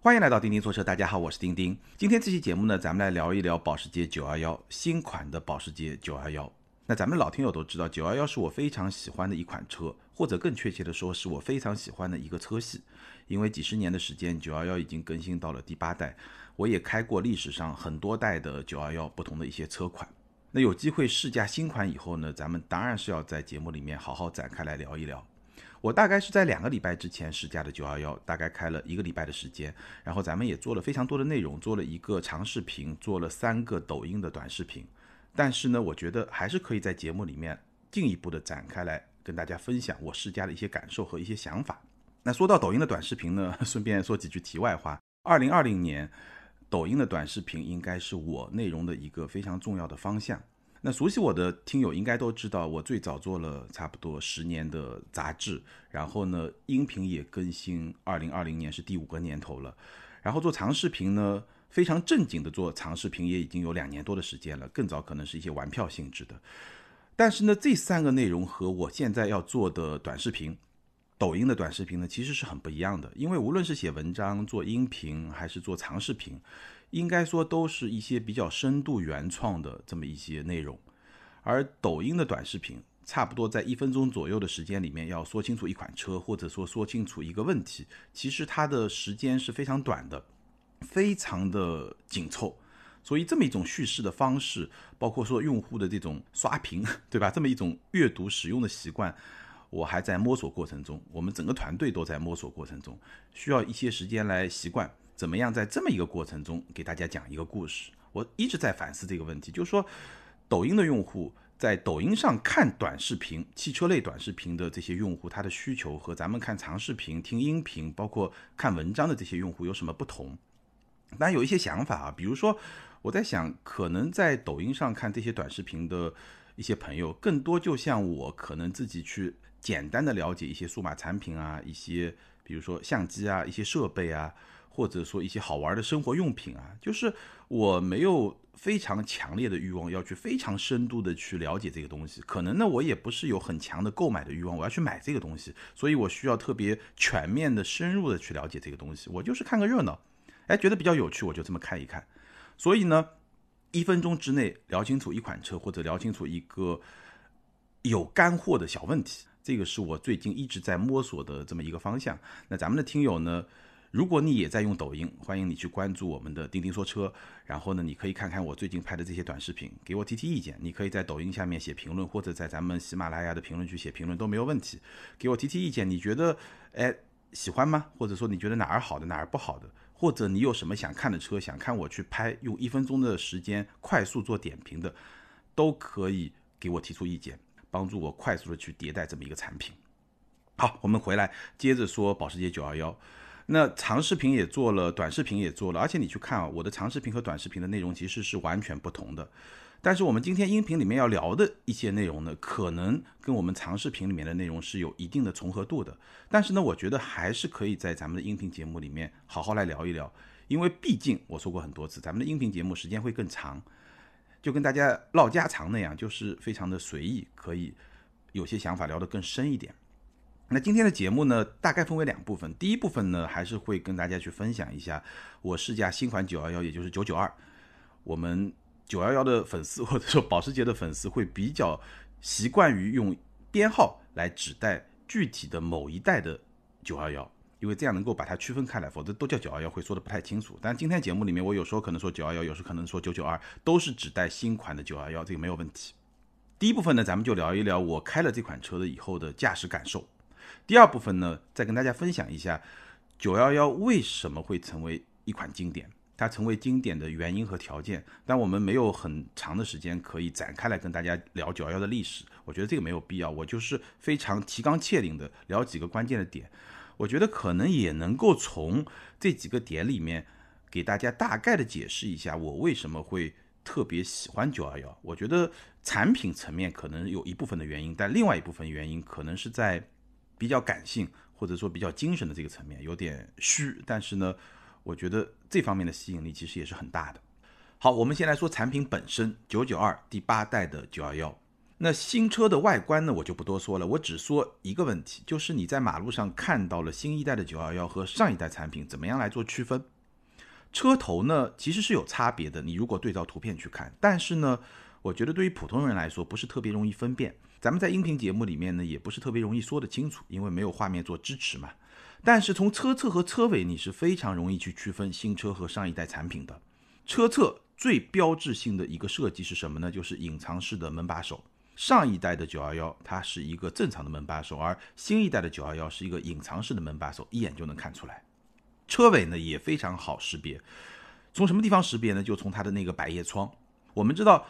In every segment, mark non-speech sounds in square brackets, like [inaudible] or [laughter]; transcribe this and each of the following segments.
欢迎来到钉钉说车，大家好，我是钉钉。今天这期节目呢，咱们来聊一聊保时捷911新款的保时捷911。那咱们老听友都知道，911是我非常喜欢的一款车，或者更确切的说，是我非常喜欢的一个车系。因为几十年的时间，911已经更新到了第八代，我也开过历史上很多代的911不同的一些车款。那有机会试驾新款以后呢，咱们当然是要在节目里面好好展开来聊一聊。我大概是在两个礼拜之前试驾的九幺幺，大概开了一个礼拜的时间，然后咱们也做了非常多的内容，做了一个长视频，做了三个抖音的短视频。但是呢，我觉得还是可以在节目里面进一步的展开来跟大家分享我试驾的一些感受和一些想法。那说到抖音的短视频呢，[laughs] 顺便说几句题外话。二零二零年，抖音的短视频应该是我内容的一个非常重要的方向。那熟悉我的听友应该都知道，我最早做了差不多十年的杂志，然后呢，音频也更新，二零二零年是第五个年头了。然后做长视频呢，非常正经的做长视频也已经有两年多的时间了，更早可能是一些玩票性质的。但是呢，这三个内容和我现在要做的短视频，抖音的短视频呢，其实是很不一样的。因为无论是写文章、做音频，还是做长视频。应该说都是一些比较深度原创的这么一些内容，而抖音的短视频差不多在一分钟左右的时间里面要说清楚一款车，或者说说清楚一个问题，其实它的时间是非常短的，非常的紧凑，所以这么一种叙事的方式，包括说用户的这种刷屏，[laughs] 对吧？这么一种阅读使用的习惯，我还在摸索过程中，我们整个团队都在摸索过程中，需要一些时间来习惯。怎么样在这么一个过程中给大家讲一个故事？我一直在反思这个问题，就是说，抖音的用户在抖音上看短视频、汽车类短视频的这些用户，他的需求和咱们看长视频、听音频、包括看文章的这些用户有什么不同？当然有一些想法啊，比如说我在想，可能在抖音上看这些短视频的一些朋友，更多就像我可能自己去简单的了解一些数码产品啊，一些比如说相机啊，一些设备啊。或者说一些好玩的生活用品啊，就是我没有非常强烈的欲望要去非常深度的去了解这个东西，可能呢我也不是有很强的购买的欲望，我要去买这个东西，所以我需要特别全面的、深入的去了解这个东西。我就是看个热闹，哎，觉得比较有趣，我就这么看一看。所以呢，一分钟之内聊清楚一款车，或者聊清楚一个有干货的小问题，这个是我最近一直在摸索的这么一个方向。那咱们的听友呢？如果你也在用抖音，欢迎你去关注我们的钉钉说车。然后呢，你可以看看我最近拍的这些短视频，给我提提意见。你可以在抖音下面写评论，或者在咱们喜马拉雅的评论区写评论都没有问题。给我提提意见，你觉得哎喜欢吗？或者说你觉得哪儿好的哪儿不好的？或者你有什么想看的车，想看我去拍，用一分钟的时间快速做点评的，都可以给我提出意见，帮助我快速的去迭代这么一个产品。好，我们回来接着说保时捷911。那长视频也做了，短视频也做了，而且你去看啊，我的长视频和短视频的内容其实是完全不同的。但是我们今天音频里面要聊的一些内容呢，可能跟我们长视频里面的内容是有一定的重合度的。但是呢，我觉得还是可以在咱们的音频节目里面好好来聊一聊，因为毕竟我说过很多次，咱们的音频节目时间会更长，就跟大家唠家常那样，就是非常的随意，可以有些想法聊得更深一点。那今天的节目呢，大概分为两部分。第一部分呢，还是会跟大家去分享一下我试驾新款九幺幺，也就是九九二。我们九幺幺的粉丝或者说保时捷的粉丝会比较习惯于用编号来指代具体的某一代的九幺幺，因为这样能够把它区分开来，否则都叫九幺幺会说的不太清楚。但今天节目里面，我有时候可能说九幺幺，有时候可能说九九二，都是指代新款的九幺幺，这个没有问题。第一部分呢，咱们就聊一聊我开了这款车的以后的驾驶感受。第二部分呢，再跟大家分享一下911为什么会成为一款经典，它成为经典的原因和条件。但我们没有很长的时间可以展开来跟大家聊911的历史，我觉得这个没有必要。我就是非常提纲挈领的聊几个关键的点，我觉得可能也能够从这几个点里面给大家大概的解释一下我为什么会特别喜欢911。我觉得产品层面可能有一部分的原因，但另外一部分原因可能是在。比较感性或者说比较精神的这个层面有点虚，但是呢，我觉得这方面的吸引力其实也是很大的。好，我们先来说产品本身，九九二第八代的九幺幺。那新车的外观呢，我就不多说了，我只说一个问题，就是你在马路上看到了新一代的九幺幺和上一代产品，怎么样来做区分？车头呢，其实是有差别的，你如果对照图片去看，但是呢，我觉得对于普通人来说不是特别容易分辨。咱们在音频节目里面呢，也不是特别容易说得清楚，因为没有画面做支持嘛。但是从车侧和车尾，你是非常容易去区分新车和上一代产品的。车侧最标志性的一个设计是什么呢？就是隐藏式的门把手。上一代的911它是一个正常的门把手，而新一代的911是一个隐藏式的门把手，一眼就能看出来。车尾呢也非常好识别，从什么地方识别呢？就从它的那个百叶窗。我们知道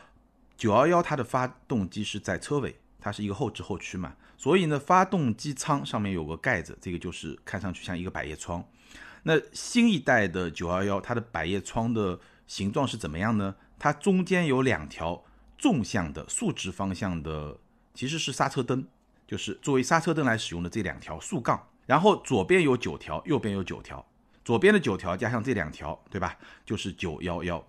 911它的发动机是在车尾，它是一个后置后驱嘛，所以呢，发动机舱上面有个盖子，这个就是看上去像一个百叶窗。那新一代的911它的百叶窗的形状是怎么样呢？它中间有两条纵向的竖直方向的，其实是刹车灯，就是作为刹车灯来使用的这两条竖杠，然后左边有九条，右边有九条。左边的九条加上这两条，对吧？就是九幺幺，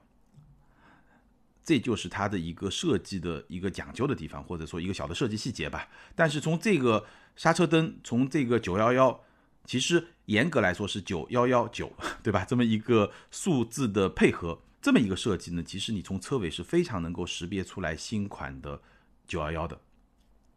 这就是它的一个设计的一个讲究的地方，或者说一个小的设计细节吧。但是从这个刹车灯，从这个九幺幺，其实严格来说是九幺幺九，对吧？这么一个数字的配合，这么一个设计呢，其实你从车尾是非常能够识别出来新款的九幺幺的。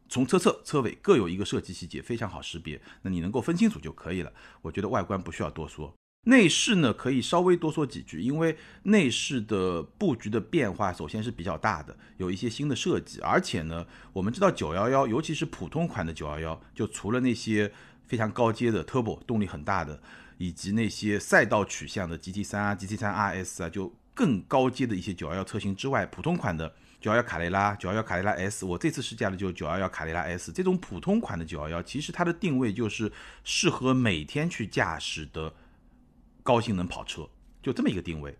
从车侧、车尾各有一个设计细节，非常好识别，那你能够分清楚就可以了。我觉得外观不需要多说。内饰呢，可以稍微多说几句，因为内饰的布局的变化首先是比较大的，有一些新的设计，而且呢，我们知道九幺幺，尤其是普通款的九幺幺，就除了那些非常高阶的 Turbo 动力很大的，以及那些赛道取向的 GT 三啊、GT 三 RS 啊，就更高阶的一些九幺幺车型之外，普通款的九幺幺卡雷拉、九幺幺卡雷拉 S，我这次试驾的就是九幺幺卡雷拉 S，这种普通款的九幺幺，其实它的定位就是适合每天去驾驶的。高性能跑车就这么一个定位，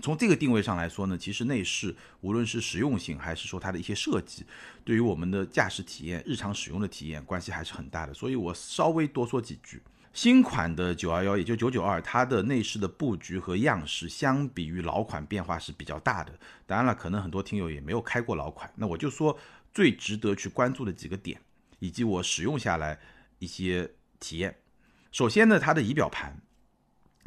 从这个定位上来说呢，其实内饰无论是实用性还是说它的一些设计，对于我们的驾驶体验、日常使用的体验关系还是很大的。所以我稍微多说几句。新款的九幺幺，也就九九二，它的内饰的布局和样式相比于老款变化是比较大的。当然了，可能很多听友也没有开过老款，那我就说最值得去关注的几个点，以及我使用下来一些体验。首先呢，它的仪表盘。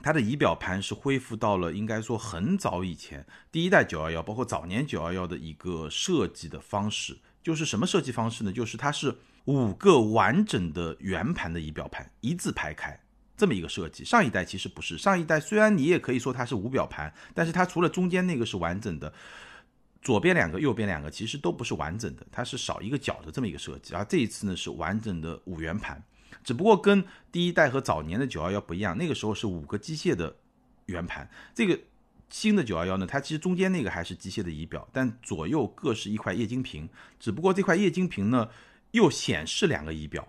它的仪表盘是恢复到了应该说很早以前第一代九幺幺，包括早年九幺幺的一个设计的方式，就是什么设计方式呢？就是它是五个完整的圆盘的仪表盘一字排开这么一个设计。上一代其实不是，上一代虽然你也可以说它是五表盘，但是它除了中间那个是完整的，左边两个、右边两个其实都不是完整的，它是少一个角的这么一个设计。而这一次呢是完整的五圆盘。只不过跟第一代和早年的九幺幺不一样，那个时候是五个机械的圆盘，这个新的九幺幺呢，它其实中间那个还是机械的仪表，但左右各是一块液晶屏，只不过这块液晶屏呢又显示两个仪表，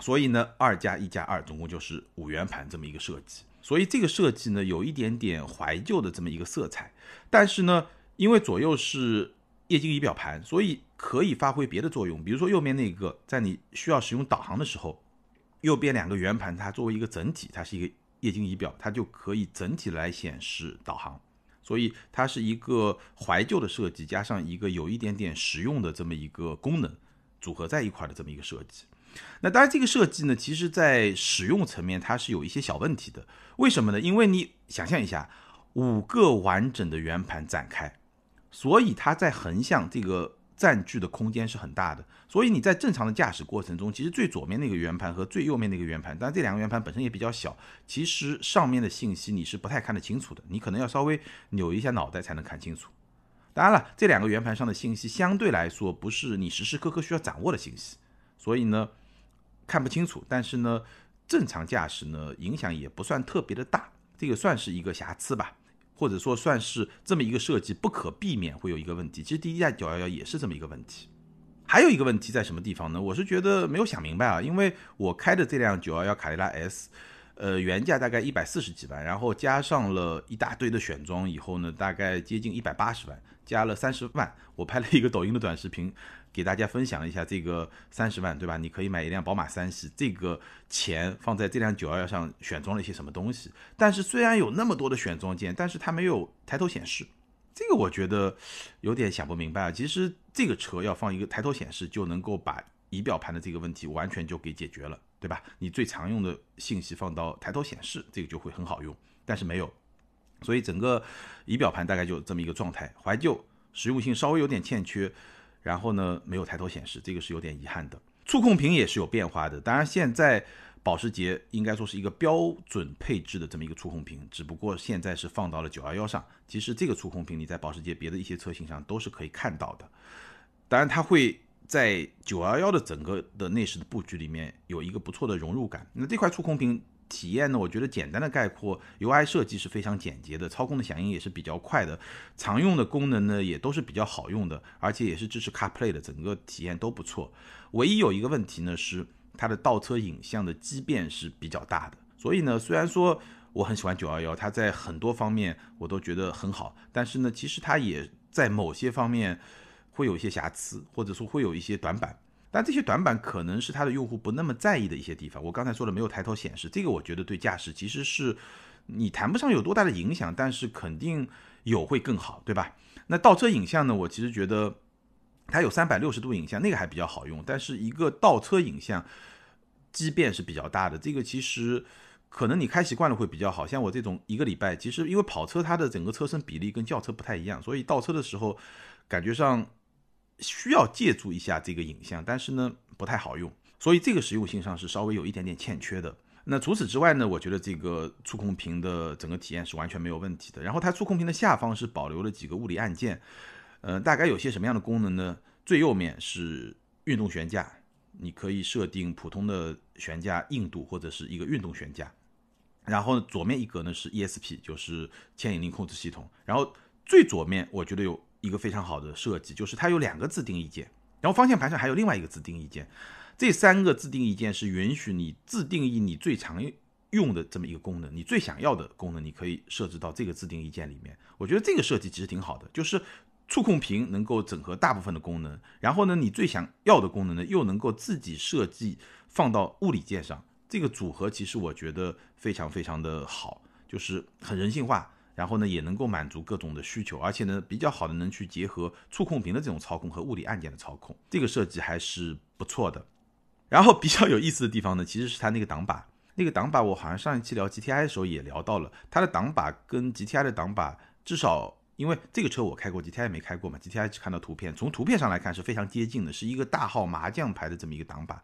所以呢二加一加二总共就是五圆盘这么一个设计，所以这个设计呢有一点点怀旧的这么一个色彩，但是呢因为左右是液晶仪表盘，所以可以发挥别的作用，比如说右面那个在你需要使用导航的时候。右边两个圆盘，它作为一个整体，它是一个液晶仪表，它就可以整体来显示导航，所以它是一个怀旧的设计，加上一个有一点点实用的这么一个功能组合在一块的这么一个设计。那当然，这个设计呢，其实在使用层面它是有一些小问题的。为什么呢？因为你想象一下，五个完整的圆盘展开，所以它在横向这个。占据的空间是很大的，所以你在正常的驾驶过程中，其实最左面那个圆盘和最右面那个圆盘，当然这两个圆盘本身也比较小，其实上面的信息你是不太看得清楚的，你可能要稍微扭一下脑袋才能看清楚。当然了，这两个圆盘上的信息相对来说不是你时时刻刻需要掌握的信息，所以呢看不清楚。但是呢，正常驾驶呢影响也不算特别的大，这个算是一个瑕疵吧。或者说算是这么一个设计，不可避免会有一个问题。其实第一代九幺幺也是这么一个问题。还有一个问题在什么地方呢？我是觉得没有想明白啊，因为我开的这辆九幺幺卡雷拉 S，呃，原价大概一百四十几万，然后加上了一大堆的选装以后呢，大概接近一百八十万，加了三十万。我拍了一个抖音的短视频。给大家分享一下这个三十万，对吧？你可以买一辆宝马三系，这个钱放在这辆九幺幺上选装了一些什么东西？但是虽然有那么多的选装件，但是它没有抬头显示，这个我觉得有点想不明白啊。其实这个车要放一个抬头显示，就能够把仪表盘的这个问题完全就给解决了，对吧？你最常用的信息放到抬头显示，这个就会很好用，但是没有，所以整个仪表盘大概就这么一个状态，怀旧，实用性稍微有点欠缺，然后呢没有抬头显示，这个是有点遗憾的。触控屏也是有变化的，当然现在。保时捷应该说是一个标准配置的这么一个触控屏，只不过现在是放到了911上。其实这个触控屏你在保时捷别的一些车型上都是可以看到的。当然，它会在911的整个的内饰的布局里面有一个不错的融入感。那这块触控屏体验呢，我觉得简单的概括，UI 设计是非常简洁的，操控的响应也是比较快的，常用的功能呢也都是比较好用的，而且也是支持 CarPlay 的，整个体验都不错。唯一有一个问题呢是。它的倒车影像的畸变是比较大的，所以呢，虽然说我很喜欢九幺幺，它在很多方面我都觉得很好，但是呢，其实它也在某些方面会有一些瑕疵，或者说会有一些短板。但这些短板可能是它的用户不那么在意的一些地方。我刚才说的没有抬头显示，这个我觉得对驾驶其实是你谈不上有多大的影响，但是肯定有会更好，对吧？那倒车影像呢，我其实觉得。它有三百六十度影像，那个还比较好用，但是一个倒车影像畸变是比较大的。这个其实可能你开习惯了会比较好，像我这种一个礼拜，其实因为跑车它的整个车身比例跟轿车不太一样，所以倒车的时候感觉上需要借助一下这个影像，但是呢不太好用，所以这个实用性上是稍微有一点点欠缺的。那除此之外呢，我觉得这个触控屏的整个体验是完全没有问题的。然后它触控屏的下方是保留了几个物理按键。呃，大概有些什么样的功能呢？最右面是运动悬架，你可以设定普通的悬架硬度或者是一个运动悬架。然后左面一格呢是 ESP，就是牵引力控制系统。然后最左面我觉得有一个非常好的设计，就是它有两个自定义键，然后方向盘上还有另外一个自定义键。这三个自定义键是允许你自定义你最常用的这么一个功能，你最想要的功能，你可以设置到这个自定义键里面。我觉得这个设计其实挺好的，就是。触控屏能够整合大部分的功能，然后呢，你最想要的功能呢，又能够自己设计放到物理键上，这个组合其实我觉得非常非常的好，就是很人性化，然后呢，也能够满足各种的需求，而且呢，比较好的能去结合触控屏的这种操控和物理按键的操控，这个设计还是不错的。然后比较有意思的地方呢，其实是它那个挡把，那个挡把我好像上一期聊 GTI 的时候也聊到了，它的挡把跟 GTI 的挡把至少。因为这个车我开过，GTI 没开过嘛，GTI 只看到图片，从图片上来看是非常接近的，是一个大号麻将牌的这么一个挡把。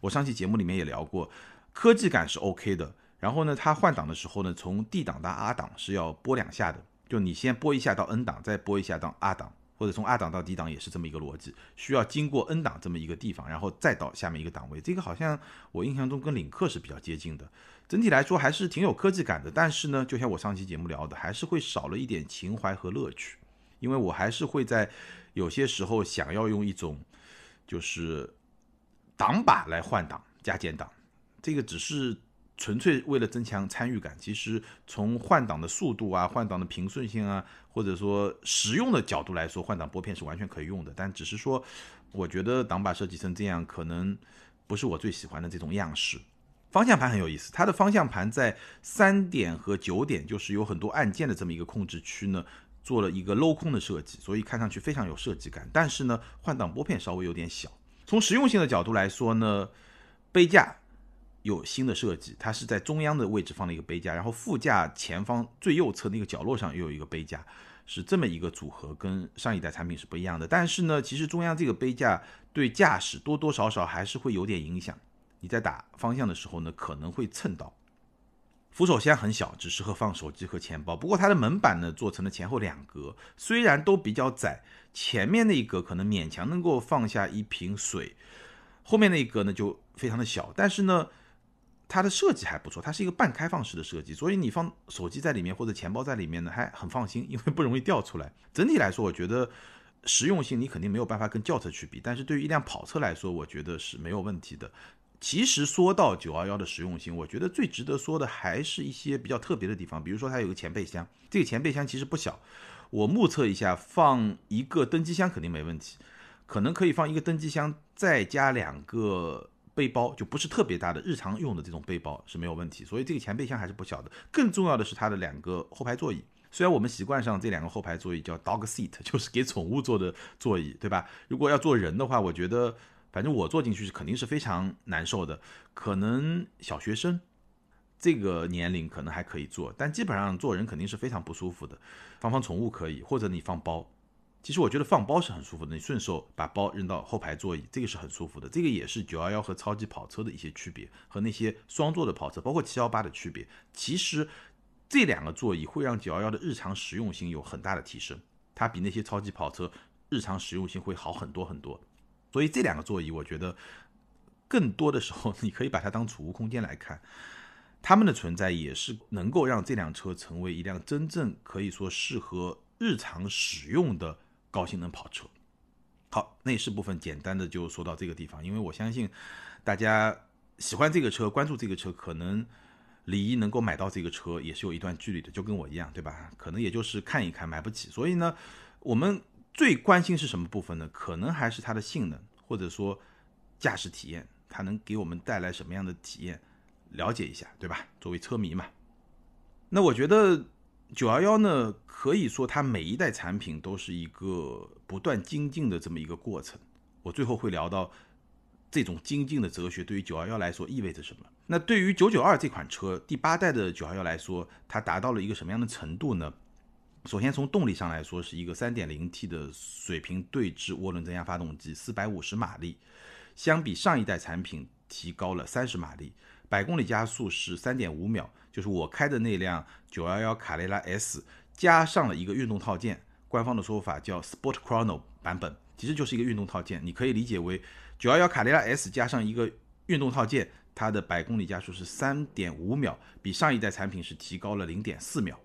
我上期节目里面也聊过，科技感是 OK 的。然后呢，它换挡的时候呢，从 D 档到 R 档是要拨两下的，就你先拨一下到 N 档，再拨一下到 R 档，或者从 R 档到 D 档也是这么一个逻辑，需要经过 N 档这么一个地方，然后再到下面一个档位。这个好像我印象中跟领克是比较接近的。整体来说还是挺有科技感的，但是呢，就像我上期节目聊的，还是会少了一点情怀和乐趣，因为我还是会在有些时候想要用一种就是挡把来换挡加减档，这个只是纯粹为了增强参与感。其实从换挡的速度啊、换挡的平顺性啊，或者说实用的角度来说，换挡拨片是完全可以用的。但只是说，我觉得挡把设计成这样，可能不是我最喜欢的这种样式。方向盘很有意思，它的方向盘在三点和九点，就是有很多按键的这么一个控制区呢，做了一个镂空的设计，所以看上去非常有设计感。但是呢，换挡拨片稍微有点小。从实用性的角度来说呢，杯架有新的设计，它是在中央的位置放了一个杯架，然后副驾前方最右侧那个角落上又有一个杯架，是这么一个组合，跟上一代产品是不一样的。但是呢，其实中央这个杯架对驾驶多多少少还是会有点影响。你在打方向的时候呢，可能会蹭到。扶手箱很小，只适合放手机和钱包。不过它的门板呢，做成了前后两格，虽然都比较窄，前面那一格可能勉强能够放下一瓶水，后面那一格呢就非常的小。但是呢，它的设计还不错，它是一个半开放式的设计，所以你放手机在里面或者钱包在里面呢，还很放心，因为不容易掉出来。整体来说，我觉得实用性你肯定没有办法跟轿车去比，但是对于一辆跑车来说，我觉得是没有问题的。其实说到九幺幺的实用性，我觉得最值得说的还是一些比较特别的地方，比如说它有个前备箱，这个前备箱其实不小，我目测一下，放一个登机箱肯定没问题，可能可以放一个登机箱，再加两个背包，就不是特别大的日常用的这种背包是没有问题，所以这个前备箱还是不小的。更重要的是它的两个后排座椅，虽然我们习惯上这两个后排座椅叫 dog seat，[laughs] 就是给宠物坐的座椅，对吧？如果要坐人的话，我觉得反正我坐进去是肯定是非常难受的。可能小学生这个年龄可能还可以坐，但基本上坐人肯定是非常不舒服的。放放宠物可以，或者你放包。其实我觉得放包是很舒服的，你顺手把包扔到后排座椅，这个是很舒服的。这个也是九幺幺和超级跑车的一些区别，和那些双座的跑车，包括七幺八的区别。其实这两个座椅会让九幺幺的日常实用性有很大的提升，它比那些超级跑车日常实用性会好很多很多。所以这两个座椅，我觉得更多的时候 [laughs] 你可以把它当储物空间来看，它们的存在也是能够让这辆车成为一辆真正可以说适合日常使用的。高性能跑车，好，内饰部分简单的就说到这个地方，因为我相信大家喜欢这个车，关注这个车，可能离能够买到这个车也是有一段距离的，就跟我一样，对吧？可能也就是看一看，买不起。所以呢，我们最关心是什么部分呢？可能还是它的性能，或者说驾驶体验，它能给我们带来什么样的体验，了解一下，对吧？作为车迷嘛，那我觉得。九幺幺呢，可以说它每一代产品都是一个不断精进的这么一个过程。我最后会聊到这种精进的哲学对于九幺幺来说意味着什么。那对于九九二这款车，第八代的九幺幺来说，它达到了一个什么样的程度呢？首先从动力上来说，是一个三点零 T 的水平对置涡轮增压发动机，四百五十马力，相比上一代产品提高了三十马力。百公里加速是三点五秒，就是我开的那辆九幺幺卡雷拉 S 加上了一个运动套件，官方的说法叫 Sport Chrono 版本，其实就是一个运动套件，你可以理解为九幺幺卡雷拉 S 加上一个运动套件，它的百公里加速是三点五秒，比上一代产品是提高了零点四秒。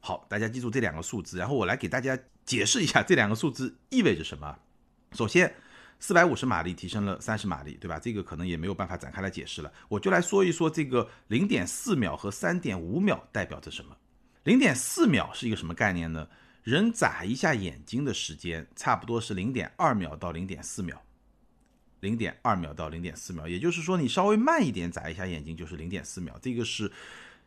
好，大家记住这两个数字，然后我来给大家解释一下这两个数字意味着什么。首先。四百五十马力提升了三十马力，对吧？这个可能也没有办法展开来解释了，我就来说一说这个零点四秒和三点五秒代表着什么。零点四秒是一个什么概念呢？人眨一下眼睛的时间差不多是零点二秒到零点四秒，零点二秒到零点四秒，也就是说你稍微慢一点眨一下眼睛就是零点四秒。这个是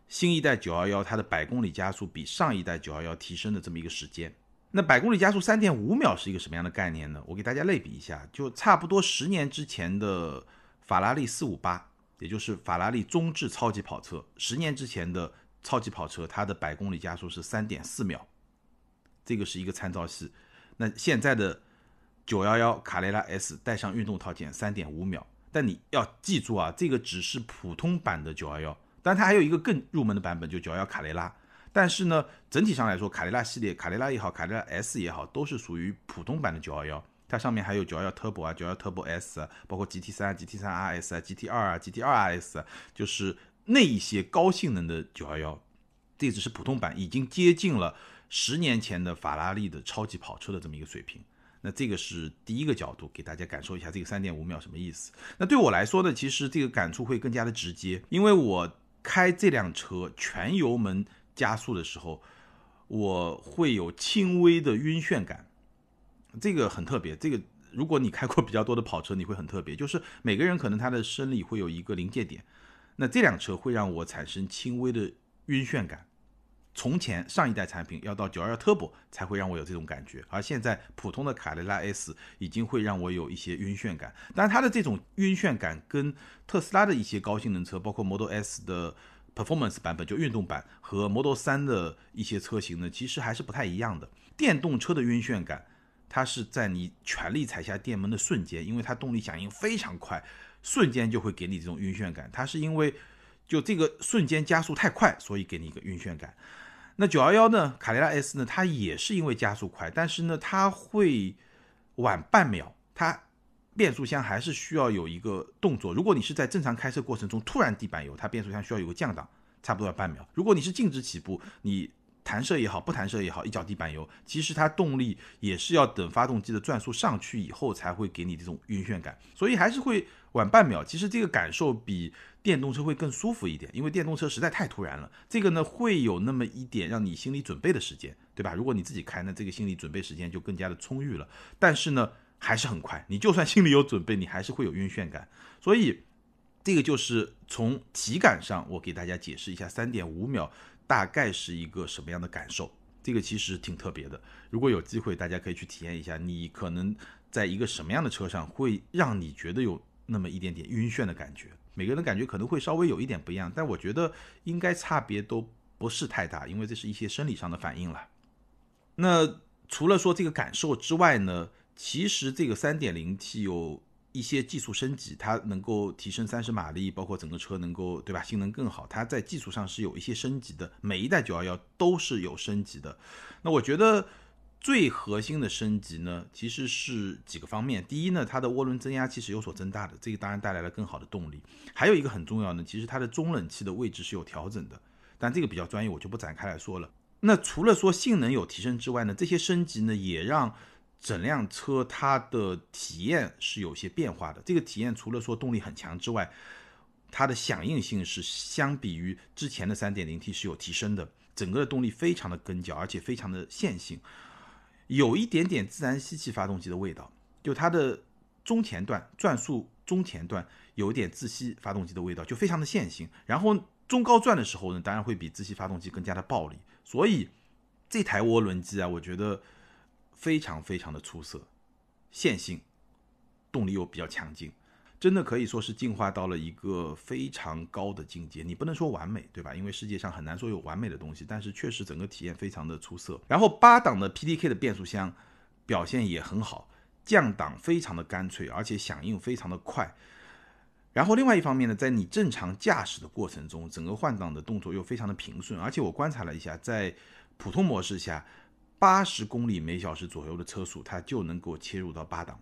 新一代九幺幺它的百公里加速比上一代九幺幺提升的这么一个时间。那百公里加速三点五秒是一个什么样的概念呢？我给大家类比一下，就差不多十年之前的法拉利四五八，也就是法拉利中置超级跑车，十年之前的超级跑车，它的百公里加速是三点四秒，这个是一个参照系。那现在的九幺幺卡雷拉 S 带上运动套件三点五秒，但你要记住啊，这个只是普通版的九幺幺，当然它还有一个更入门的版本，就九幺幺卡雷拉。但是呢，整体上来说，卡雷拉系列，卡雷拉也好，卡雷拉 S 也好，都是属于普通版的911。它上面还有911 Turbo 啊，911 Turbo S 啊，包括 GT3、GT3 RS 啊，GT2 啊，GT2 RS 啊，就是那一些高性能的911。这只是普通版，已经接近了十年前的法拉利的超级跑车的这么一个水平。那这个是第一个角度，给大家感受一下这个3.5秒什么意思。那对我来说呢，其实这个感触会更加的直接，因为我开这辆车全油门。加速的时候，我会有轻微的晕眩感，这个很特别。这个如果你开过比较多的跑车，你会很特别。就是每个人可能他的生理会有一个临界点，那这辆车会让我产生轻微的晕眩感。从前上一代产品要到九二幺 Turbo 才会让我有这种感觉，而现在普通的卡雷拉 S 已经会让我有一些晕眩感。当然，它的这种晕眩感跟特斯拉的一些高性能车，包括 Model S 的。Performance 版本就运动版和 Model 3的一些车型呢，其实还是不太一样的。电动车的晕眩感，它是在你全力踩下电门的瞬间，因为它动力响应非常快，瞬间就会给你这种晕眩感。它是因为就这个瞬间加速太快，所以给你一个晕眩感。那911呢，卡雷拉 S 呢，它也是因为加速快，但是呢，它会晚半秒，它。变速箱还是需要有一个动作。如果你是在正常开车过程中突然地板油，它变速箱需要有个降档，差不多要半秒。如果你是静止起步，你弹射也好，不弹射也好，一脚地板油，其实它动力也是要等发动机的转速上去以后才会给你这种晕眩感，所以还是会晚半秒。其实这个感受比电动车会更舒服一点，因为电动车实在太突然了。这个呢会有那么一点让你心理准备的时间，对吧？如果你自己开，那这个心理准备时间就更加的充裕了。但是呢。还是很快，你就算心里有准备，你还是会有晕眩感。[laughs] 所以，这个就是从体感上，我给大家解释一下三点五秒大概是一个什么样的感受。这个其实挺特别的，如果有机会，大家可以去体验一下。你可能在一个什么样的车上会让你觉得有那么一点点晕眩的感觉？每个人感觉可能会稍微有一点不一样，但我觉得应该差别都不是太大，因为这是一些生理上的反应了。那除了说这个感受之外呢，其实这个 3.0T 有。一些技术升级，它能够提升三十马力，包括整个车能够对吧，性能更好。它在技术上是有一些升级的，每一代911都是有升级的。那我觉得最核心的升级呢，其实是几个方面。第一呢，它的涡轮增压器是有所增大的，这个当然带来了更好的动力。还有一个很重要呢，其实它的中冷器的位置是有调整的，但这个比较专业，我就不展开来说了。那除了说性能有提升之外呢，这些升级呢也让。整辆车它的体验是有些变化的，这个体验除了说动力很强之外，它的响应性是相比于之前的 3.0T 是有提升的，整个的动力非常的跟脚，而且非常的线性，有一点点自然吸气发动机的味道，就它的中前段转速中前段有一点自吸发动机的味道，就非常的线性，然后中高转的时候呢，当然会比自吸发动机更加的暴力，所以这台涡轮机啊，我觉得。非常非常的出色，线性，动力又比较强劲，真的可以说是进化到了一个非常高的境界。你不能说完美，对吧？因为世界上很难说有完美的东西，但是确实整个体验非常的出色。然后八档的 PDK 的变速箱表现也很好，降档非常的干脆，而且响应非常的快。然后另外一方面呢，在你正常驾驶的过程中，整个换挡的动作又非常的平顺，而且我观察了一下，在普通模式下。八十公里每小时左右的车速，它就能够切入到八档，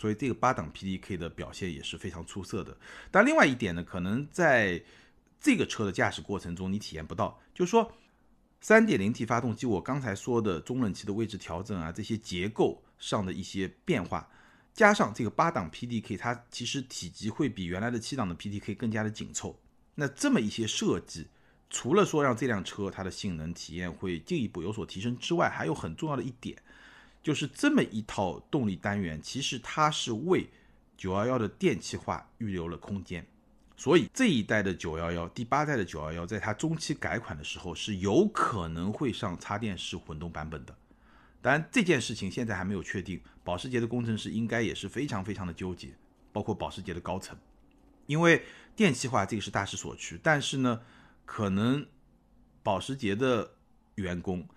所以这个八档 PDK 的表现也是非常出色的。但另外一点呢，可能在这个车的驾驶过程中你体验不到，就是说三点零 T 发动机，我刚才说的中冷器的位置调整啊，这些结构上的一些变化，加上这个八档 PDK，它其实体积会比原来的七档的 PDK 更加的紧凑。那这么一些设计。除了说让这辆车它的性能体验会进一步有所提升之外，还有很重要的一点，就是这么一套动力单元，其实它是为911的电气化预留了空间。所以这一代的911，第八代的911，在它中期改款的时候，是有可能会上插电式混动版本的。当然这件事情现在还没有确定，保时捷的工程师应该也是非常非常的纠结，包括保时捷的高层，因为电气化这个是大势所趋，但是呢。可能保时捷的员工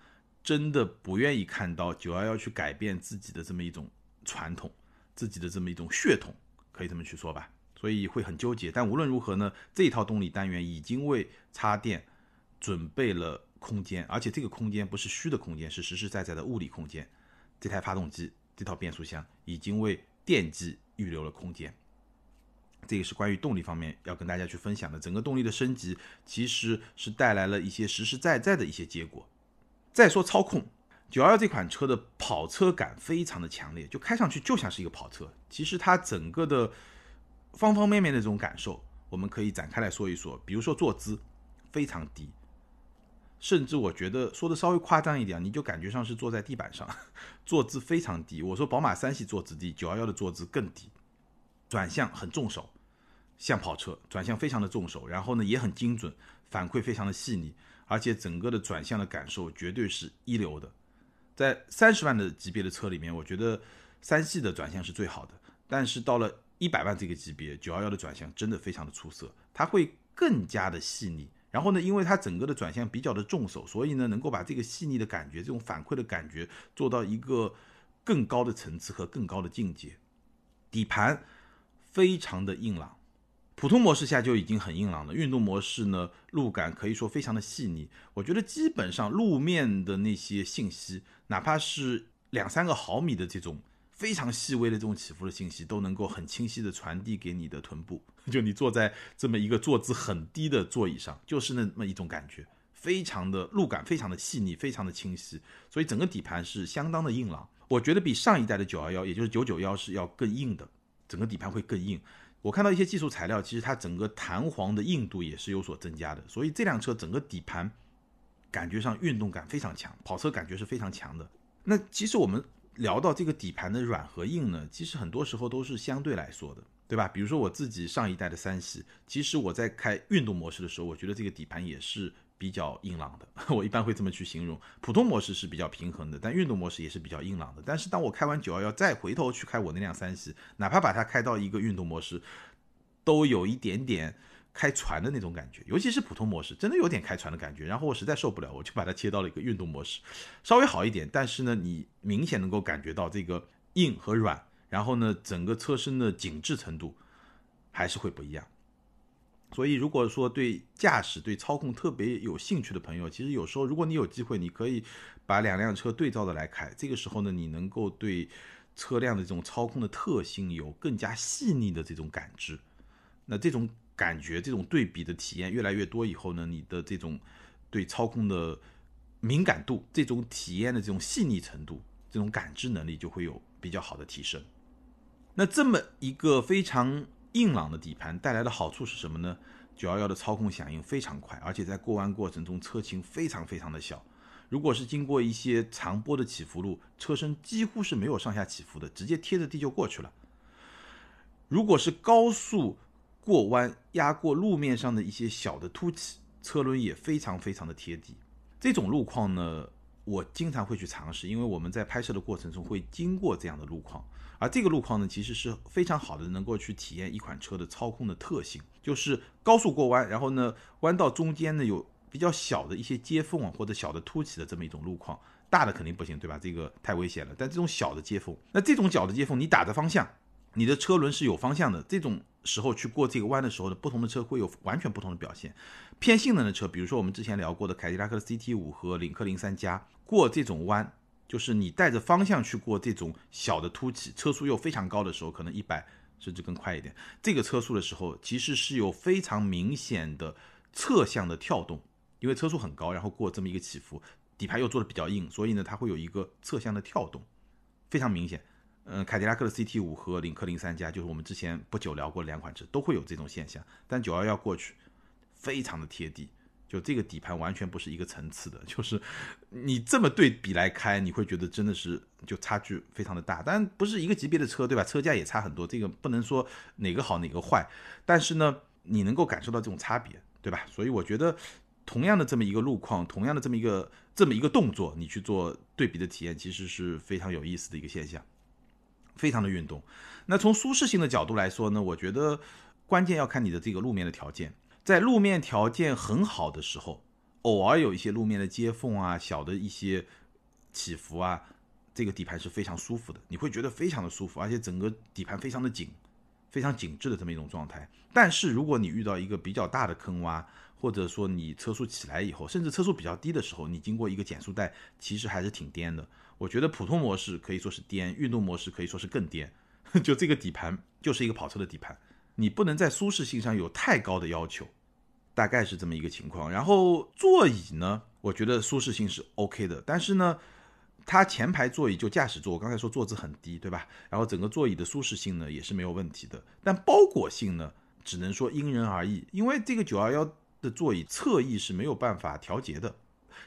真的不愿意看到九幺幺去改变自己的这么一种传统，自己的这么一种血统，可以这么去说吧。所以会很纠结。但无论如何呢，这套动力单元已经为插电准备了空间，而且这个空间不是虚的空间，是实实在在的物理空间。这台发动机、这套变速箱已经为电机预留了空间。这个是关于动力方面要跟大家去分享的，整个动力的升级其实是带来了一些实实在在的一些结果。再说操控，九幺幺这款车的跑车感非常的强烈，就开上去就像是一个跑车。其实它整个的方方面面的这种感受，我们可以展开来说一说。比如说坐姿非常低，甚至我觉得说的稍微夸张一点，你就感觉上是坐在地板上，坐姿非常低。我说宝马三系坐姿低，九幺幺的坐姿更低。转向很重手，像跑车转向非常的重手，然后呢也很精准，反馈非常的细腻，而且整个的转向的感受绝对是一流的。在三十万的级别的车里面，我觉得三系的转向是最好的，但是到了一百万这个级别，九幺幺的转向真的非常的出色，它会更加的细腻。然后呢，因为它整个的转向比较的重手，所以呢能够把这个细腻的感觉、这种反馈的感觉做到一个更高的层次和更高的境界。底盘。非常的硬朗，普通模式下就已经很硬朗了。运动模式呢，路感可以说非常的细腻。我觉得基本上路面的那些信息，哪怕是两三个毫米的这种非常细微的这种起伏的信息，都能够很清晰的传递给你的臀部。[laughs] 就你坐在这么一个坐姿很低的座椅上，就是那么一种感觉，非常的路感，非常的细腻，非常的清晰。所以整个底盘是相当的硬朗，我觉得比上一代的九幺幺，也就是九九幺是要更硬的。整个底盘会更硬，我看到一些技术材料，其实它整个弹簧的硬度也是有所增加的，所以这辆车整个底盘感觉上运动感非常强，跑车感觉是非常强的。那其实我们聊到这个底盘的软和硬呢，其实很多时候都是相对来说的，对吧？比如说我自己上一代的三系，其实我在开运动模式的时候，我觉得这个底盘也是比较硬朗的，[laughs] 我一般会这么去形容。普通模式是比较平衡的，但运动模式也是比较硬朗的。但是当我开完九幺幺再回头去开我那辆三系，哪怕把它开到一个运动模式，都有一点点开船的那种感觉，尤其是普通模式，真的有点开船的感觉。然后我实在受不了，我就把它切到了一个运动模式，稍微好一点。但是呢，你明显能够感觉到这个硬和软，然后呢，整个车身的紧致程度还是会不一样。所以，如果说对驾驶、对操控特别有兴趣的朋友，其实有时候，如果你有机会，你可以把两辆车对照的来开。这个时候呢，你能够对车辆的这种操控的特性有更加细腻的这种感知。那这种感觉、这种对比的体验越来越多以后呢，你的这种对操控的敏感度、这种体验的这种细腻程度、这种感知能力就会有比较好的提升。那这么一个非常。硬朗的底盘带来的好处是什么呢？九幺幺的操控响应非常快，而且在过弯过程中车倾非常非常的小。如果是经过一些长波的起伏路，车身几乎是没有上下起伏的，直接贴着地就过去了。如果是高速过弯压过路面上的一些小的凸起，车轮也非常非常的贴地。这种路况呢，我经常会去尝试，因为我们在拍摄的过程中会经过这样的路况。而这个路况呢，其实是非常好的，能够去体验一款车的操控的特性，就是高速过弯，然后呢，弯道中间呢有比较小的一些接缝啊，或者小的凸起的这么一种路况，大的肯定不行，对吧？这个太危险了。但这种小的接缝，那这种小的接缝，你打着方向，你的车轮是有方向的，这种时候去过这个弯的时候呢，不同的车会有完全不同的表现。偏性能的车，比如说我们之前聊过的凯迪拉克 CT 五和领克零三加，过这种弯。就是你带着方向去过这种小的凸起，车速又非常高的时候，可能一百甚至更快一点。这个车速的时候，其实是有非常明显的侧向的跳动，因为车速很高，然后过这么一个起伏，底盘又做的比较硬，所以呢，它会有一个侧向的跳动，非常明显。嗯，凯迪拉克的 CT 五和领克零三加，就是我们之前不久聊过两款车，都会有这种现象。但九幺幺过去，非常的贴地。就这个底盘完全不是一个层次的，就是你这么对比来开，你会觉得真的是就差距非常的大。但不是一个级别的车，对吧？车价也差很多，这个不能说哪个好哪个坏。但是呢，你能够感受到这种差别，对吧？所以我觉得，同样的这么一个路况，同样的这么一个这么一个动作，你去做对比的体验，其实是非常有意思的一个现象，非常的运动。那从舒适性的角度来说呢，我觉得关键要看你的这个路面的条件。在路面条件很好的时候，偶尔有一些路面的接缝啊、小的一些起伏啊，这个底盘是非常舒服的，你会觉得非常的舒服，而且整个底盘非常的紧，非常紧致的这么一种状态。但是如果你遇到一个比较大的坑洼，或者说你车速起来以后，甚至车速比较低的时候，你经过一个减速带，其实还是挺颠的。我觉得普通模式可以说是颠，运动模式可以说是更颠。[laughs] 就这个底盘就是一个跑车的底盘。你不能在舒适性上有太高的要求，大概是这么一个情况。然后座椅呢，我觉得舒适性是 OK 的，但是呢，它前排座椅就驾驶座，我刚才说坐姿很低，对吧？然后整个座椅的舒适性呢也是没有问题的，但包裹性呢，只能说因人而异，因为这个九二幺的座椅侧翼是没有办法调节的。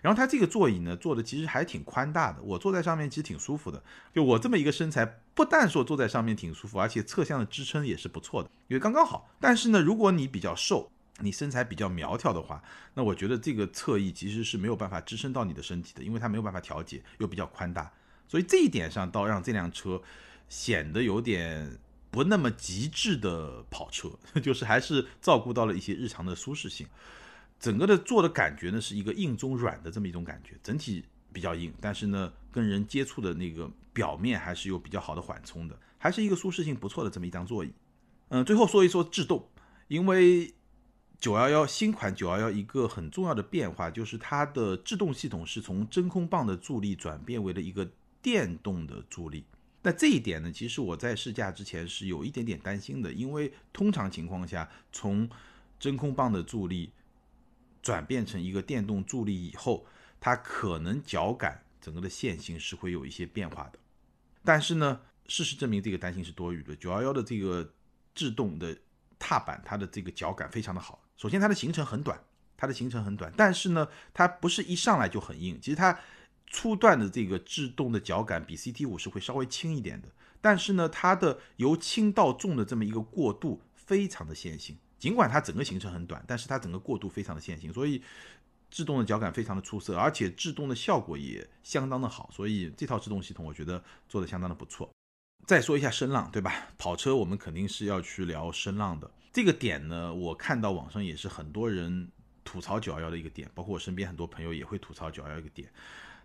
然后它这个座椅呢，做的其实还挺宽大的，我坐在上面其实挺舒服的。就我这么一个身材，不但说坐在上面挺舒服，而且侧向的支撑也是不错的，因为刚刚好。但是呢，如果你比较瘦，你身材比较苗条的话，那我觉得这个侧翼其实是没有办法支撑到你的身体的，因为它没有办法调节，又比较宽大。所以这一点上，倒让这辆车显得有点不那么极致的跑车，[laughs] 就是还是照顾到了一些日常的舒适性。整个的坐的感觉呢，是一个硬中软的这么一种感觉，整体比较硬，但是呢，跟人接触的那个表面还是有比较好的缓冲的，还是一个舒适性不错的这么一张座椅。嗯，最后说一说制动，因为九幺幺新款九幺幺一个很重要的变化就是它的制动系统是从真空棒的助力转变为了一个电动的助力。那这一点呢，其实我在试驾之前是有一点点担心的，因为通常情况下从真空棒的助力转变成一个电动助力以后，它可能脚感整个的线性是会有一些变化的。但是呢，事实证明这个担心是多余的。九幺幺的这个制动的踏板，它的这个脚感非常的好。首先，它的行程很短，它的行程很短，但是呢，它不是一上来就很硬。其实它初段的这个制动的脚感比 CT 五是会稍微轻一点的，但是呢，它的由轻到重的这么一个过渡非常的线性。尽管它整个行程很短，但是它整个过渡非常的线性，所以制动的脚感非常的出色，而且制动的效果也相当的好，所以这套制动系统我觉得做的相当的不错。再说一下声浪，对吧？跑车我们肯定是要去聊声浪的这个点呢。我看到网上也是很多人吐槽九幺幺的一个点，包括我身边很多朋友也会吐槽九幺幺一个点，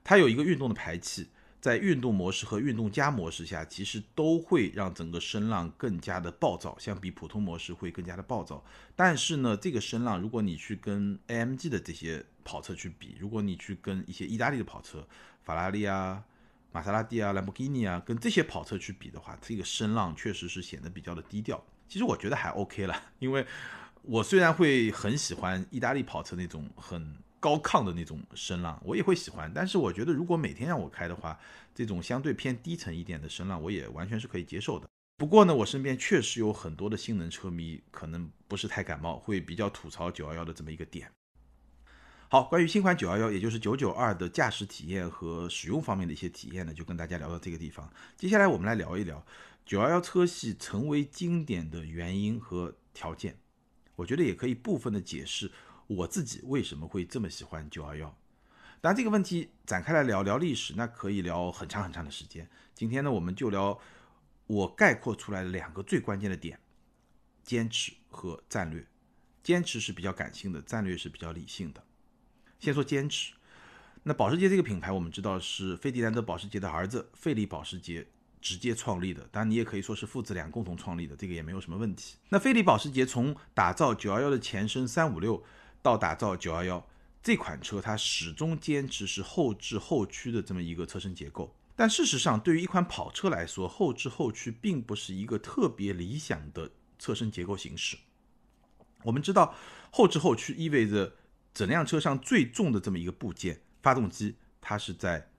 它有一个运动的排气。在运动模式和运动加模式下，其实都会让整个声浪更加的暴躁，相比普通模式会更加的暴躁。但是呢，这个声浪如果你去跟 AMG 的这些跑车去比，如果你去跟一些意大利的跑车，法拉利啊、玛莎拉蒂啊、兰博基尼啊，跟这些跑车去比的话，这个声浪确实是显得比较的低调。其实我觉得还 OK 了，因为我虽然会很喜欢意大利跑车那种很。高亢的那种声浪，我也会喜欢。但是我觉得，如果每天让我开的话，这种相对偏低沉一点的声浪，我也完全是可以接受的。不过呢，我身边确实有很多的性能车迷，可能不是太感冒，会比较吐槽九幺幺的这么一个点。好，关于新款九幺幺，也就是九九二的驾驶体验和使用方面的一些体验呢，就跟大家聊到这个地方。接下来我们来聊一聊九幺幺车系成为经典的原因和条件。我觉得也可以部分的解释。我自己为什么会这么喜欢九幺幺？当然这个问题展开来聊聊历史，那可以聊很长很长的时间。今天呢，我们就聊我概括出来的两个最关键的点：坚持和战略。坚持是比较感性的，战略是比较理性的。先说坚持，那保时捷这个品牌，我们知道是费迪南德保时捷的儿子费利保时捷直接创立的，当然你也可以说是父子俩共同创立的，这个也没有什么问题。那费利保时捷从打造九幺幺的前身三五六。到打造九幺幺这款车，它始终坚持是后置后驱的这么一个车身结构。但事实上，对于一款跑车来说，后置后驱并不是一个特别理想的车身结构形式。我们知道，后置后驱意味着整辆车上最重的这么一个部件——发动机，它是在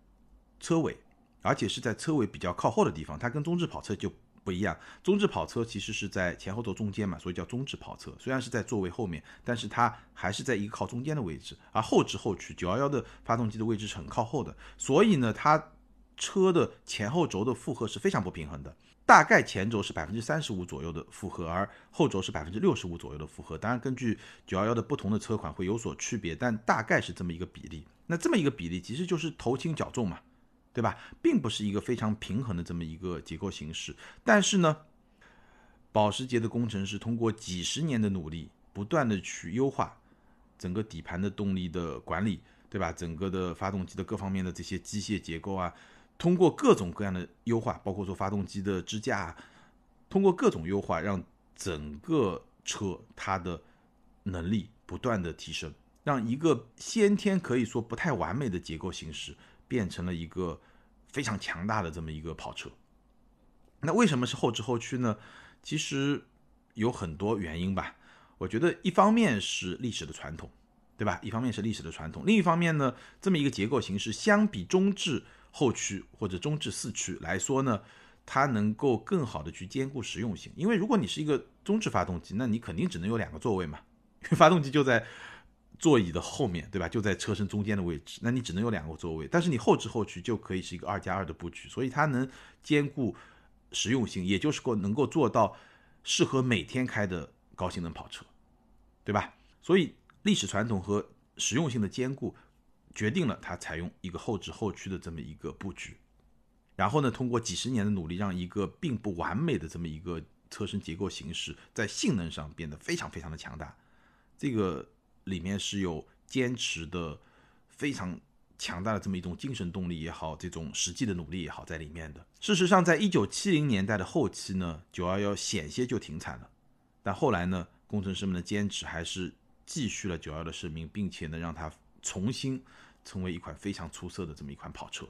车尾，而且是在车尾比较靠后的地方。它跟中置跑车就。不一样，中置跑车其实是在前后座中间嘛，所以叫中置跑车。虽然是在座位后面，但是它还是在一个靠中间的位置。而后置后驱九幺幺的发动机的位置是很靠后的，所以呢，它车的前后轴的负荷是非常不平衡的。大概前轴是百分之三十五左右的负荷，而后轴是百分之六十五左右的负荷。当然，根据九幺幺的不同的车款会有所区别，但大概是这么一个比例。那这么一个比例其实就是头轻脚重嘛。对吧，并不是一个非常平衡的这么一个结构形式。但是呢，保时捷的工程师通过几十年的努力，不断的去优化整个底盘的动力的管理，对吧？整个的发动机的各方面的这些机械结构啊，通过各种各样的优化，包括说发动机的支架，通过各种优化，让整个车它的能力不断的提升，让一个先天可以说不太完美的结构形式。变成了一个非常强大的这么一个跑车。那为什么是后置后驱呢？其实有很多原因吧。我觉得一方面是历史的传统，对吧？一方面是历史的传统，另一方面呢，这么一个结构形式相比中置后驱或者中置四驱来说呢，它能够更好的去兼顾实用性。因为如果你是一个中置发动机，那你肯定只能有两个座位嘛，因为发动机就在。座椅的后面，对吧？就在车身中间的位置，那你只能有两个座位，但是你后置后驱就可以是一个二加二的布局，所以它能兼顾实用性，也就是够能够做到适合每天开的高性能跑车，对吧？所以历史传统和实用性的兼顾，决定了它采用一个后置后驱的这么一个布局，然后呢，通过几十年的努力，让一个并不完美的这么一个车身结构形式，在性能上变得非常非常的强大，这个。里面是有坚持的非常强大的这么一种精神动力也好，这种实际的努力也好在里面的。事实上，在一九七零年代的后期呢，九幺幺险些就停产了，但后来呢，工程师们的坚持还是继续了九幺的生命，并且呢，让它重新成为一款非常出色的这么一款跑车。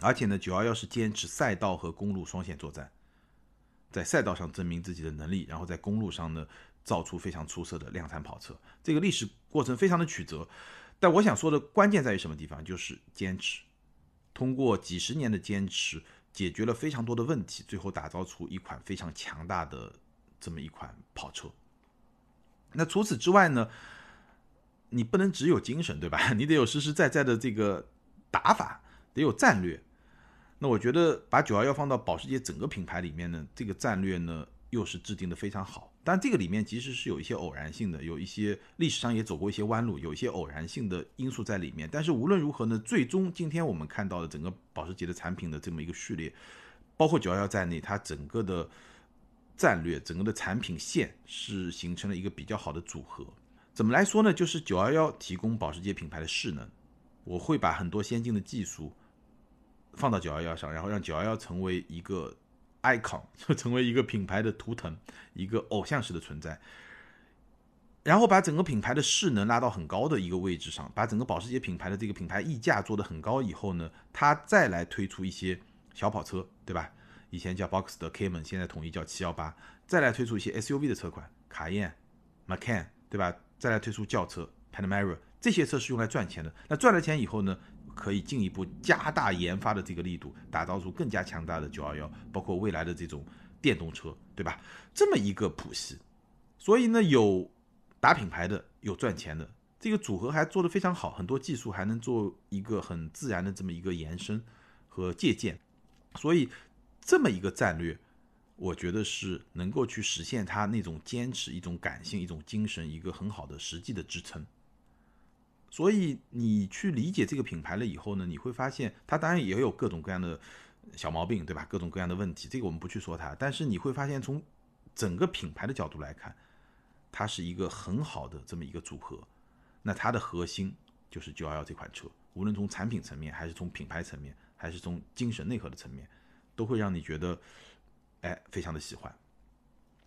而且呢，九幺幺是坚持赛道和公路双线作战，在赛道上证明自己的能力，然后在公路上呢。造出非常出色的量产跑车，这个历史过程非常的曲折，但我想说的关键在于什么地方？就是坚持，通过几十年的坚持，解决了非常多的问题，最后打造出一款非常强大的这么一款跑车。那除此之外呢？你不能只有精神，对吧？[laughs] 你得有实实在在的这个打法，得有战略。那我觉得把九幺幺放到保时捷整个品牌里面呢，这个战略呢，又是制定的非常好。但这个里面其实是有一些偶然性的，有一些历史上也走过一些弯路，有一些偶然性的因素在里面。但是无论如何呢，最终今天我们看到的整个保时捷的产品的这么一个序列，包括九幺幺在内，它整个的战略、整个的产品线是形成了一个比较好的组合。怎么来说呢？就是九幺幺提供保时捷品牌的势能，我会把很多先进的技术放到九幺幺上，然后让九幺幺成为一个 icon，[laughs] 就成为一个品牌的图腾，一个偶像式的存在。然后把整个品牌的势能拉到很高的一个位置上，把整个保时捷品牌的这个品牌溢价做得很高以后呢，它再来推出一些小跑车，对吧？以前叫 Box 的 Cayman，现在统一叫七幺八，再来推出一些 SUV 的车款，卡宴、Macan，对吧？再来推出轿车 Panamera，这些车是用来赚钱的。那赚了钱以后呢，可以进一步加大研发的这个力度，打造出更加强大的911，包括未来的这种电动车，对吧？这么一个谱系，所以呢，有打品牌的，有赚钱的，这个组合还做得非常好，很多技术还能做一个很自然的这么一个延伸和借鉴，所以这么一个战略。我觉得是能够去实现他那种坚持、一种感性、一种精神，一个很好的实际的支撑。所以你去理解这个品牌了以后呢，你会发现它当然也有各种各样的小毛病，对吧？各种各样的问题，这个我们不去说它。但是你会发现，从整个品牌的角度来看，它是一个很好的这么一个组合。那它的核心就是九幺幺这款车，无论从产品层面，还是从品牌层面，还是从精神内核的层面，都会让你觉得。哎，非常的喜欢。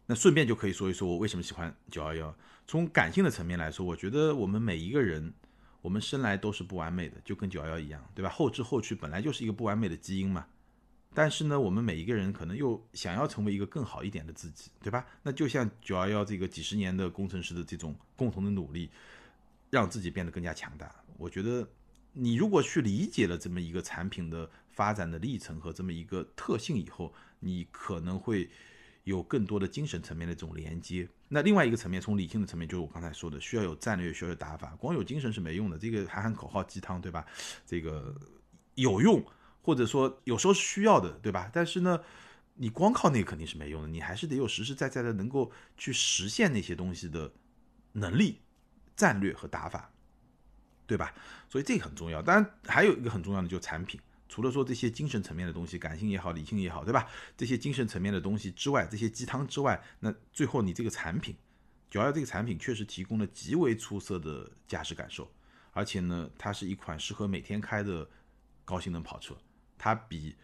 那顺便就可以说一说我为什么喜欢九幺幺。从感性的层面来说，我觉得我们每一个人，我们生来都是不完美的，就跟九幺幺一样，对吧？后知后觉本来就是一个不完美的基因嘛。但是呢，我们每一个人可能又想要成为一个更好一点的自己，对吧？那就像九幺幺这个几十年的工程师的这种共同的努力，让自己变得更加强大。我觉得你如果去理解了这么一个产品的发展的历程和这么一个特性以后，你可能会有更多的精神层面的这种连接。那另外一个层面，从理性的层面，就是我刚才说的，需要有战略，需要有打法。光有精神是没用的，这个喊喊口号鸡汤，对吧？这个有用，或者说有时候是需要的，对吧？但是呢，你光靠那个肯定是没用的，你还是得有实实在在的能够去实现那些东西的能力、战略和打法，对吧？所以这个很重要。当然，还有一个很重要的就是产品。除了说这些精神层面的东西，感性也好，理性也好，对吧？这些精神层面的东西之外，这些鸡汤之外，那最后你这个产品，九幺这个产品确实提供了极为出色的驾驶感受，而且呢，它是一款适合每天开的高性能跑车，它比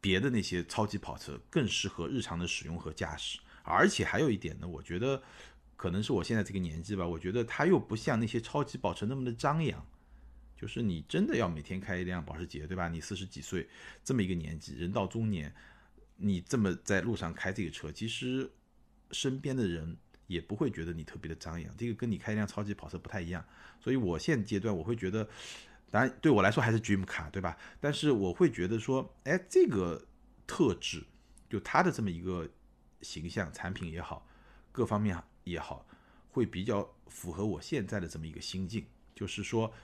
别的那些超级跑车更适合日常的使用和驾驶。而且还有一点呢，我觉得可能是我现在这个年纪吧，我觉得它又不像那些超级跑车那么的张扬。就是你真的要每天开一辆保时捷，对吧？你四十几岁这么一个年纪，人到中年，你这么在路上开这个车，其实身边的人也不会觉得你特别的张扬。这个跟你开一辆超级跑车不太一样。所以我现阶段我会觉得，当然对我来说还是 Dream Car，对吧？但是我会觉得说，哎，这个特质，就它的这么一个形象、产品也好，各方面也好，会比较符合我现在的这么一个心境，就是说。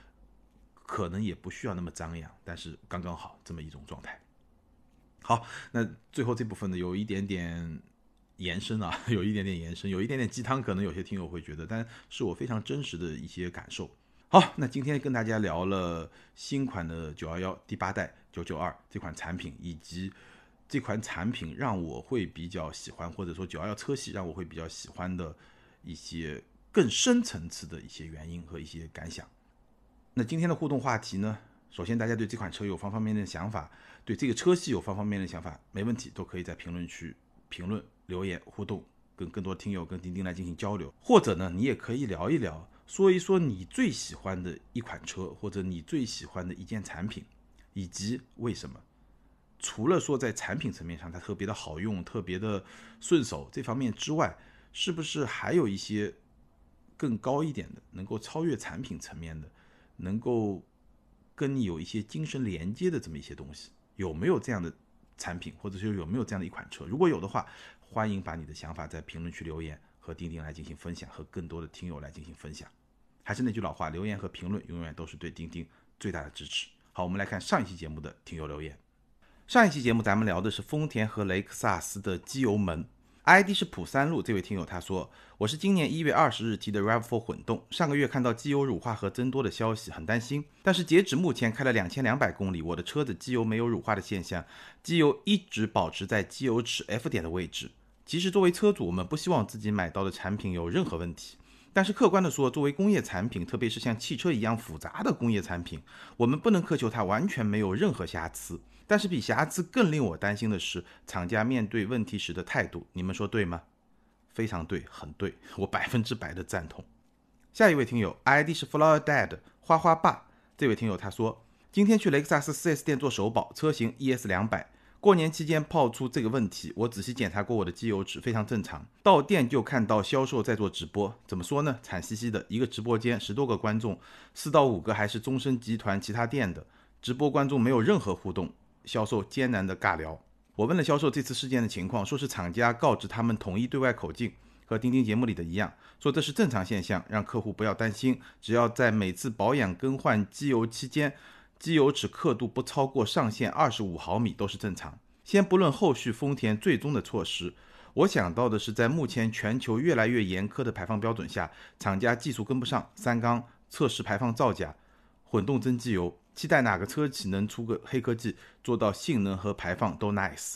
可能也不需要那么张扬，但是刚刚好这么一种状态。好，那最后这部分呢，有一点点延伸啊，[laughs] 有一点点延伸，有一点点鸡汤，可能有些听友会觉得，但是我非常真实的一些感受。好，那今天跟大家聊了新款的九幺幺第八代九九二这款产品，以及这款产品让我会比较喜欢，或者说九幺幺车系让我会比较喜欢的一些更深层次的一些原因和一些感想。那今天的互动话题呢？首先，大家对这款车有方方面面的想法，对这个车系有方方面面的想法，没问题，都可以在评论区评论留言互动，跟更多听友跟钉钉来进行交流。或者呢，你也可以聊一聊，说一说你最喜欢的一款车，或者你最喜欢的一件产品，以及为什么。除了说在产品层面上它特别的好用、特别的顺手这方面之外，是不是还有一些更高一点的，能够超越产品层面的？能够跟你有一些精神连接的这么一些东西，有没有这样的产品，或者说有没有这样的一款车？如果有的话，欢迎把你的想法在评论区留言，和钉钉来进行分享，和更多的听友来进行分享。还是那句老话，留言和评论永远都是对钉钉最大的支持。好，我们来看上一期节目的听友留言。上一期节目咱们聊的是丰田和雷克萨斯的机油门。ID 是普三路这位听友他说，我是今年一月二十日提的 Rav4 混动，上个月看到机油乳化和增多的消息，很担心。但是截止目前开了两千两百公里，我的车子机油没有乳化的现象，机油一直保持在机油尺 F 点的位置。其实作为车主，我们不希望自己买到的产品有任何问题。但是客观的说，作为工业产品，特别是像汽车一样复杂的工业产品，我们不能苛求它完全没有任何瑕疵。但是比瑕疵更令我担心的是，厂家面对问题时的态度。你们说对吗？非常对，很对，我百分之百的赞同。下一位听友，ID 是 Flower Dad 花花爸，这位听友他说，今天去雷克萨斯 4S 店做首保，车型 ES 两百。过年期间爆出这个问题，我仔细检查过我的机油尺，非常正常。到店就看到销售在做直播，怎么说呢？惨兮兮的一个直播间，十多个观众，四到五个还是终身集团其他店的直播观众，没有任何互动，销售艰难的尬聊。我问了销售这次事件的情况，说是厂家告知他们统一对外口径，和钉钉节目里的一样，说这是正常现象，让客户不要担心，只要在每次保养更换机油期间。机油尺刻度不超过上限二十五毫米都是正常。先不论后续丰田最终的措施，我想到的是，在目前全球越来越严苛的排放标准下，厂家技术跟不上，三缸测试排放造假，混动增机油，期待哪个车企能出个黑科技，做到性能和排放都 nice。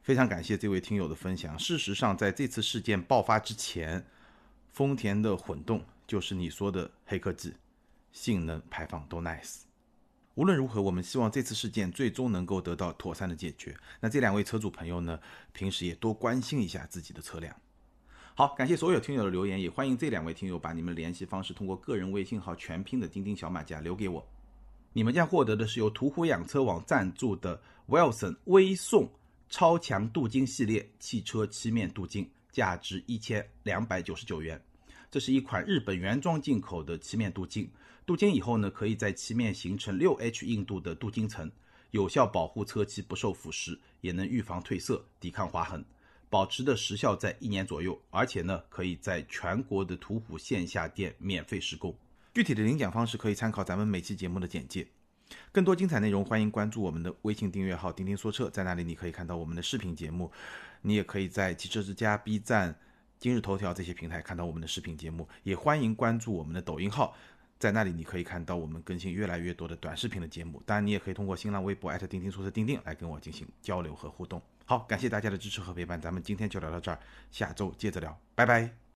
非常感谢这位听友的分享。事实上，在这次事件爆发之前，丰田的混动就是你说的黑科技，性能排放都 nice。无论如何，我们希望这次事件最终能够得到妥善的解决。那这两位车主朋友呢，平时也多关心一下自己的车辆。好，感谢所有听友的留言，也欢迎这两位听友把你们联系方式通过个人微信号全拼的钉钉小马甲留给我。你们将获得的是由途虎养车网赞助的 Wilson 微送超强镀金系列汽车漆面镀金，价值一千两百九十九元。这是一款日本原装进口的漆面镀金。镀金以后呢，可以在漆面形成六 H 硬度的镀金层，有效保护车漆不受腐蚀，也能预防褪色、抵抗划痕，保持的时效在一年左右。而且呢，可以在全国的途虎线下店免费施工。具体的领奖方式可以参考咱们每期节目的简介。更多精彩内容，欢迎关注我们的微信订阅号“钉钉说车”，在那里你可以看到我们的视频节目，你也可以在汽车之家、B 站、今日头条这些平台看到我们的视频节目。也欢迎关注我们的抖音号。在那里，你可以看到我们更新越来越多的短视频的节目。当然，你也可以通过新浪微博钉钉说车钉钉来跟我进行交流和互动。好，感谢大家的支持和陪伴，咱们今天就聊到这儿，下周接着聊，拜拜。